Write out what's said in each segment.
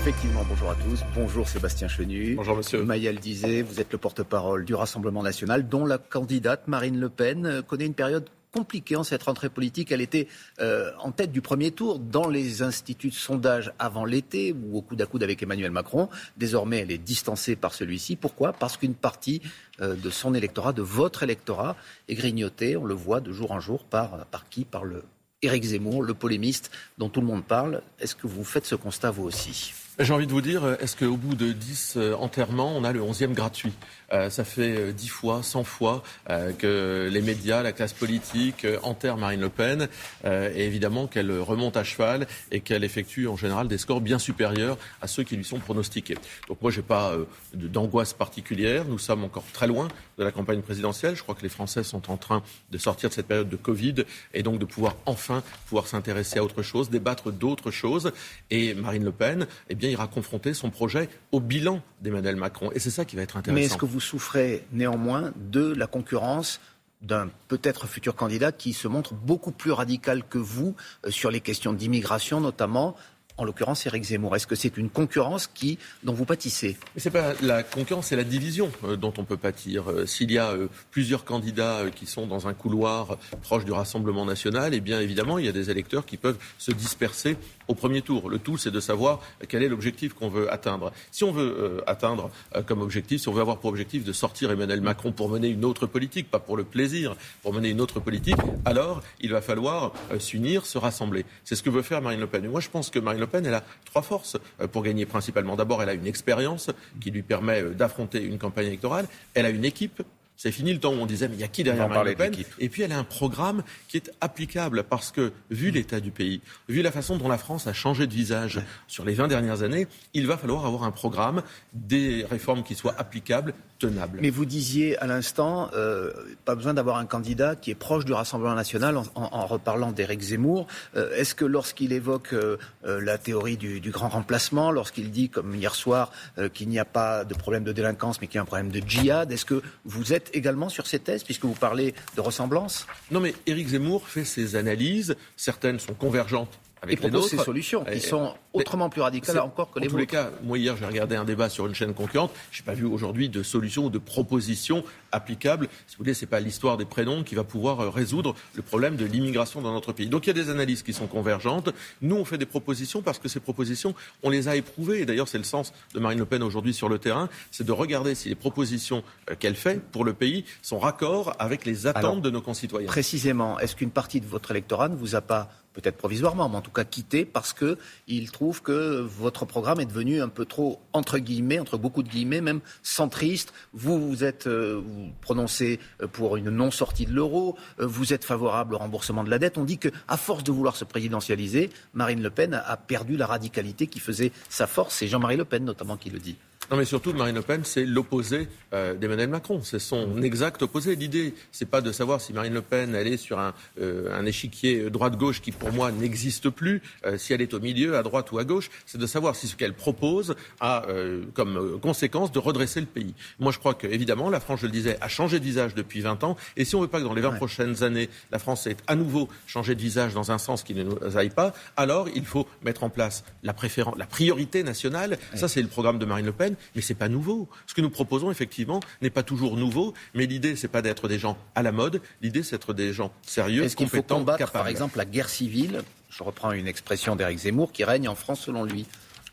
Effectivement, bonjour à tous. Bonjour Sébastien Chenu. Bonjour monsieur. Maël disait, vous êtes le porte-parole du Rassemblement national, dont la candidate Marine Le Pen connaît une période compliquée en cette rentrée politique. Elle était euh, en tête du premier tour dans les instituts de sondage avant l'été, ou au coude à coude avec Emmanuel Macron. Désormais, elle est distancée par celui-ci. Pourquoi? Parce qu'une partie euh, de son électorat, de votre électorat, est grignotée. On le voit de jour en jour par, par qui? Par le Éric Zemmour, le polémiste dont tout le monde parle. Est-ce que vous faites ce constat vous aussi? J'ai envie de vous dire, est-ce qu'au bout de 10 euh, enterrements, on a le 11e gratuit? Euh, Ça fait 10 fois, 100 fois que les médias, la classe politique enterrent Marine Le Pen et évidemment qu'elle remonte à cheval et qu'elle effectue en général des scores bien supérieurs à ceux qui lui sont pronostiqués. Donc moi, je n'ai pas d'angoisse particulière. Nous sommes encore très loin de la campagne présidentielle. Je crois que les Français sont en train de sortir de cette période de Covid et donc de pouvoir enfin pouvoir s'intéresser à autre chose, débattre d'autres choses. Et Marine Le Pen, eh bien, ira confronter son projet au bilan d'Emmanuel Macron. Et c'est ça qui va être intéressant. Mais est-ce que vous souffrez néanmoins de la concurrence d'un peut-être futur candidat qui se montre beaucoup plus radical que vous euh, sur les questions d'immigration notamment, en l'occurrence Éric Zemmour. Est-ce que c'est une concurrence qui, dont vous pâtissez? Ce n'est pas la concurrence, c'est la division euh, dont on peut pâtir. Euh, s'il y a euh, plusieurs candidats qui sont dans un couloir proche du Rassemblement national, eh bien évidemment, il y a des électeurs qui peuvent se disperser au premier tour. Le tout, c'est de savoir quel est l'objectif qu'on veut atteindre. Si on veut atteindre comme objectif, si on veut avoir pour objectif de sortir Emmanuel Macron pour mener une autre politique, pas pour le plaisir, pour mener une autre politique, alors il va falloir s'unir, se rassembler. C'est ce que veut faire Marine Le Pen. Et moi, je pense que Marine Le Pen, elle a trois forces euh, pour gagner principalement. D'abord, elle a une expérience qui lui permet euh, d'affronter une campagne électorale. Elle a une équipe c'est fini le temps où on disait, mais il y a qui derrière Marine Le Pen Et puis elle a un programme qui est applicable parce que, vu l'état du pays, vu la façon dont la France a changé de visage sur les 20 dernières années, il va falloir avoir un programme, des réformes qui soient applicables, tenables. Mais vous disiez à l'instant, euh, pas besoin d'avoir un candidat qui est proche du Rassemblement national en, reparlant d'Éric Zemmour. Euh, est-ce que lorsqu'il évoque euh, la théorie du, du, grand remplacement, lorsqu'il dit, comme hier soir, qu'il n'y a pas de problème de délinquance mais qu'il y a un problème de djihad, est-ce que vous êtes également sur ces thèses, puisque vous parlez de ressemblance. Non, mais Éric Zemmour fait ses analyses. Certaines sont convergentes avec et propose ces solutions qui sont autrement plus radicales encore que les En tous les cas, moi hier j'ai regardé un débat sur une chaîne concurrente, je n'ai pas vu aujourd'hui de solutions ou de propositions applicables. Si vous voulez, c'est pas l'histoire des prénoms qui va pouvoir euh, résoudre le problème de l'immigration dans notre pays. Donc il y a des analyses qui sont convergentes. Nous on fait des propositions parce que ces propositions, on les a éprouvées. Et d'ailleurs c'est le sens de Marine Le Pen aujourd'hui sur le terrain, c'est de regarder si les propositions euh, qu'elle fait pour le pays sont raccords avec les attentes de nos concitoyens. Précisément, est-ce qu'une partie de votre électorat ne vous a pas peut-être provisoirement, mais en tout cas quitté parce qu'il trouve que votre programme est devenu un peu trop, entre guillemets, entre beaucoup de guillemets, même centriste? Vous, vous êtes euh, vous prononcez pour une non-sortie de l'euro, euh, vous êtes favorable au remboursement de la dette. On dit qu'à force de vouloir se présidentialiser, Marine Le Pen a perdu la radicalité qui faisait sa force. C'est Jean-Marie Le Pen notamment qui le dit. Non, mais surtout, Marine Le Pen, c'est l'opposé euh, d'Emmanuel Macron. C'est son exact opposé. L'idée, c'est pas de savoir si Marine Le Pen, elle est sur un, euh, un échiquier droite-gauche qui, pour moi, n'existe plus, euh, si elle est au milieu, à droite ou à gauche. C'est de savoir si ce qu'elle propose a comme conséquence de redresser le pays. Moi, je crois qu'évidemment, la France, je le disais, a changé de visage depuis 20 ans. Et si on veut pas que dans les 20 prochaines années, la France ait à nouveau changé de visage dans un sens qui ne nous aille pas, alors il faut mettre en place la, la priorité nationale. Ça, c'est le programme de Marine Le Pen mais ce n'est pas nouveau. Ce que nous proposons, effectivement, n'est pas toujours nouveau, mais l'idée, ce n'est pas d'être des gens à la mode, l'idée, c'est d'être des gens sérieux, Est-ce compétents, faut combattre, par exemple, la guerre civile? Je reprends une expression d'Éric Zemmour, qui règne en France selon lui.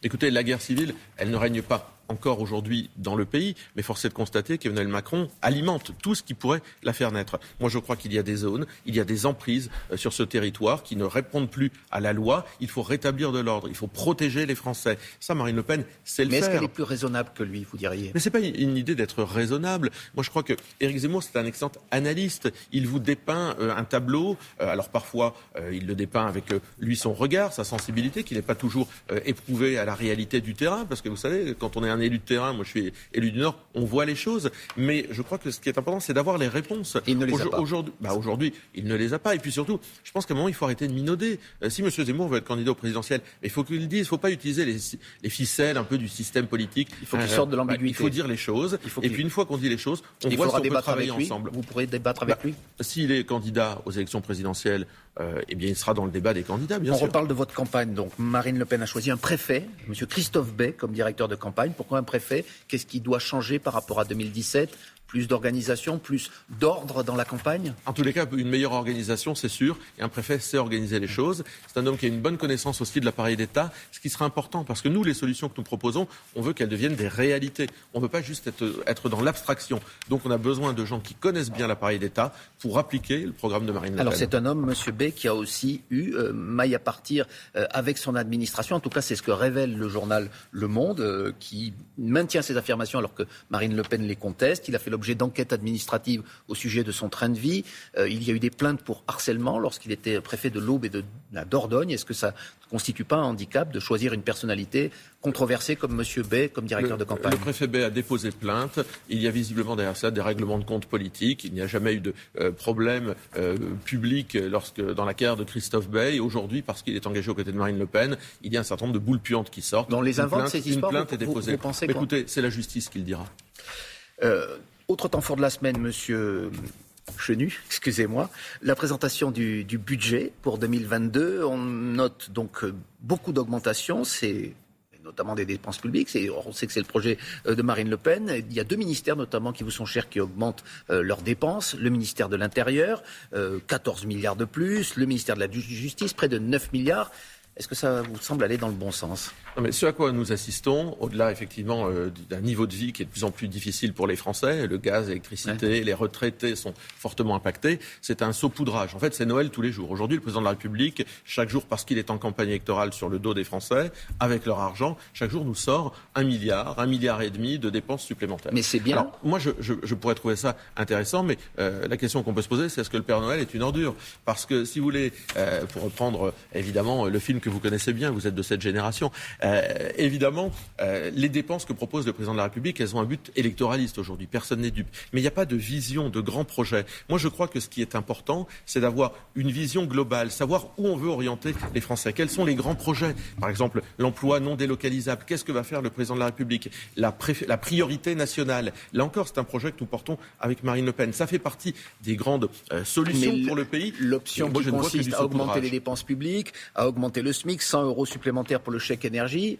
Écoutez, la guerre civile, elle ne règne pas encore aujourd'hui dans le pays, mais force est de constater qu'Emmanuel Macron alimente tout ce qui pourrait la faire naître. Moi, je crois qu'il y a des zones, il y a des emprises euh, sur ce territoire qui ne répondent plus à la loi. Il faut rétablir de l'ordre, il faut protéger les Français. Ça, Marine Le Pen, c'est le mais faire. Mais est-ce qu'elle est plus raisonnable que lui, vous diriez? Mais c'est pas une idée d'être raisonnable. Moi, je crois que Éric Zemmour, c'est un excellent analyste. Il vous dépeint euh, un tableau. Euh, alors parfois, il le dépeint avec lui son regard, sa sensibilité, qui n'est pas toujours éprouvé à la réalité du terrain, parce que vous savez, quand on est un élu de terrain, moi je suis élu du Nord, on voit les choses, mais je crois que ce qui est important, c'est d'avoir les réponses. il ne les a pas. Aujourd'hui, bah aujourd'hui, il ne les a pas. Et puis surtout, je pense qu'à un moment, il faut arrêter de minauder. Euh, si M. Zemmour veut être candidat au présidentiel, il faut qu'il le dise. Il ne faut pas utiliser les, ficelles un peu du système politique. Il faut qu'il sorte de euh, bah, l'ambiguïté. il faut dire les choses. et puis une fois qu'on dit les choses, on il voit si on peut travailler avec lui. ensemble. Vous pourrez débattre avec bah, lui S'il est candidat aux élections présidentielles, eh bien, il sera dans le débat des candidats, bien On sûr. On reparle de votre campagne. Donc, Marine Le Pen a choisi un préfet, M. Christophe Bay, comme directeur de campagne. Pourquoi un préfet Qu'est-ce qui doit changer par rapport à 2017 plus d'organisation, plus d'ordre dans la campagne? En tous les cas, une meilleure organisation, c'est sûr. Et un préfet sait organiser les choses. C'est un homme qui a une bonne connaissance aussi de l'appareil d'État, ce qui sera important parce que nous, les solutions que nous proposons, on veut qu'elles deviennent des réalités. On ne veut pas juste être, être dans l'abstraction. Donc on a besoin de gens qui connaissent bien l'appareil d'État pour appliquer le programme de Marine Le Pen. Alors c'est un homme, M. B, qui a aussi eu euh, maille à partir euh, avec son administration. En tout cas, c'est ce que révèle le journal Le Monde, euh, qui maintient ses affirmations alors que Marine Le Pen les conteste. Il a fait l'objet d'enquêtes administratives au sujet de son train de vie. Euh, il y a eu des plaintes pour harcèlement lorsqu'il était préfet de l'Aube et de la Dordogne. Est-ce que ça ne constitue pas un handicap de choisir une personnalité controversée comme M. Bay, comme directeur le, de campagne Le préfet Bay a déposé plainte. Il y a visiblement derrière ça des règlements de compte politiques. Il n'y a jamais eu de euh, problème euh, public lorsque, dans la carrière de Christophe Bay. Aujourd'hui, parce qu'il est engagé aux côtés de Marine Le Pen, il y a un certain nombre de boules puantes qui sortent. On les invente, ces histoires Une plainte vous, est déposée. Vous, vous pensez Écoutez, c'est la justice qui le dira. Euh, autre temps fort de la semaine, monsieur Chenu, excusez-moi, la présentation du, budget pour 2022. On note donc euh, beaucoup d'augmentation. C'est notamment des dépenses publiques. On sait que c'est le projet euh, de Marine Le Pen. Il y a deux ministères notamment qui vous sont chers qui augmentent euh, leurs dépenses. Le ministère de l'Intérieur, euh, 14 milliards de plus. Le ministère de la Justice, près de 9 milliards. Est-ce que ça vous semble aller dans le bon sens? Non, mais ce à quoi nous assistons, au-delà effectivement euh, d'un niveau de vie qui est de plus en plus difficile pour les Français, le gaz, l'électricité, ouais. les retraités sont fortement impactés, c'est un saupoudrage. En fait, c'est Noël tous les jours. Aujourd'hui, le président de la République, chaque jour, parce qu'il est en campagne électorale sur le dos des Français, avec leur argent, chaque jour nous sort un milliard, un milliard et demi de dépenses supplémentaires. Mais c'est bien. Alors, moi, je, je, je, pourrais trouver ça intéressant, mais euh, la question qu'on peut se poser, c'est est-ce que le Père Noël est une ordure? Parce que si vous voulez, euh, pour reprendre évidemment le film que vous connaissez bien, vous êtes de cette génération. Euh, évidemment, euh, les dépenses que propose le président de la République, elles ont un but électoraliste aujourd'hui. Personne n'est dupe. Mais il n'y a pas de vision, de grands projets. Moi, je crois que ce qui est important, c'est d'avoir une vision globale, savoir où on veut orienter les Français. Quels sont les grands projets? Par exemple, l'emploi non délocalisable. Qu'est-ce que va faire le président de la République? La, la, priorité nationale. Là encore, c'est un projet que nous portons avec Marine Le Pen. Ça fait partie des grandes euh, solutions Mais pour le pays. L'option qui consiste à augmenter les dépenses publiques, à augmenter le SMIC, 100 euros supplémentaires pour le chèque énergie,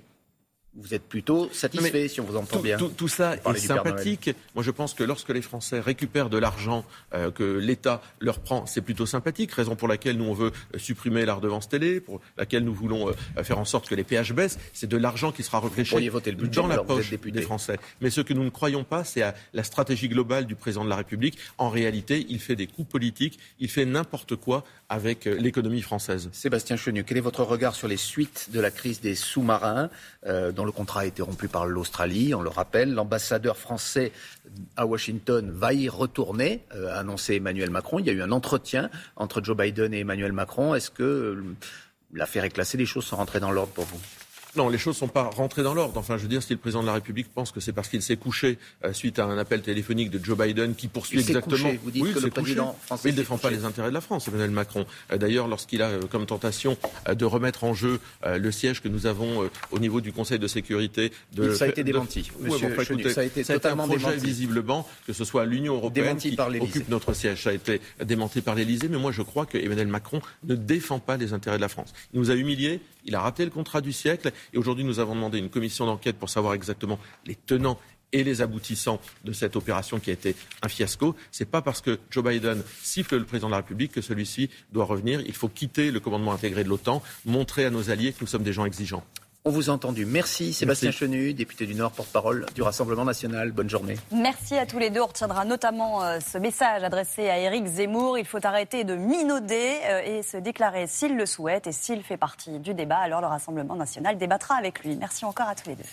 vous êtes plutôt satisfait, mais si on vous entend tout, bien. Tout, tout ça est sympathique. Moi, je pense que lorsque les Français récupèrent de l'argent euh, que l'État leur prend, c'est plutôt sympathique. Raison pour laquelle nous, on veut supprimer la redevance télé, pour laquelle nous voulons euh, faire en sorte que les péages baissent. C'est de l'argent qui sera refléché voter le budget, dans la poche des Français. Mais ce que nous ne croyons pas, c'est à la stratégie globale du président de la République. En réalité, il fait des coups politiques, il fait n'importe quoi avec euh, l'économie française. Sébastien Chenu, quel est votre regard sur les suites de la crise des sous-marins euh, le contrat a été rompu par l'Australie On le rappelle, l'ambassadeur français à Washington va y retourner, euh, Emmanuel Macron. Il y a eu un entretien entre Joe Biden et Emmanuel Macron. Est-ce que euh, l'affaire est classée? Les choses sont rentrées dans l'ordre pour vous non, les choses ne sont pas rentrées dans l'ordre. Enfin, je veux dire, si le président de la République pense que c'est parce qu'il s'est couché euh, suite à un appel téléphonique de Joe Biden qui poursuit il exactement. Couché. Vous dites oui, que le président couché. français Mais il ne défend pas les intérêts de la France, Emmanuel Macron. Euh, D'ailleurs, lorsqu'il a euh, comme tentation de remettre en jeu le siège que nous avons au niveau du Conseil de sécurité, de, ça a été démenti. De... Monsieur ouais, bon, écoutez, ça a été totalement un projet démenti. visiblement que ce soit l'Union européenne démenti qui par occupe notre siège. Ça a été démenti par l'Élysée, mais moi je crois que Emmanuel Macron ne défend pas les intérêts de la France. Il nous a humiliés, il a raté le contrat du siècle, aujourd'hui nous avons demandé une commission d'enquête pour savoir exactement les tenants et les aboutissants de cette opération qui a été un fiasco. C'est pas parce que Joe Biden siffle le président de la République que celui-ci doit revenir. Il faut quitter le commandement intégré de l'OTAN, montrer à nos alliés que nous sommes des gens exigeants. On vous a entendu. Merci Sébastien Merci. Chenu, député du Nord, porte-parole du Rassemblement national. Bonne journée. Merci à tous les deux. On retiendra notamment euh, ce message adressé à Éric Zemmour. Il faut arrêter de minauder euh, et se déclarer s'il le souhaite et s'il fait partie du débat. Alors le Rassemblement national débattra avec lui. Merci encore à tous les deux.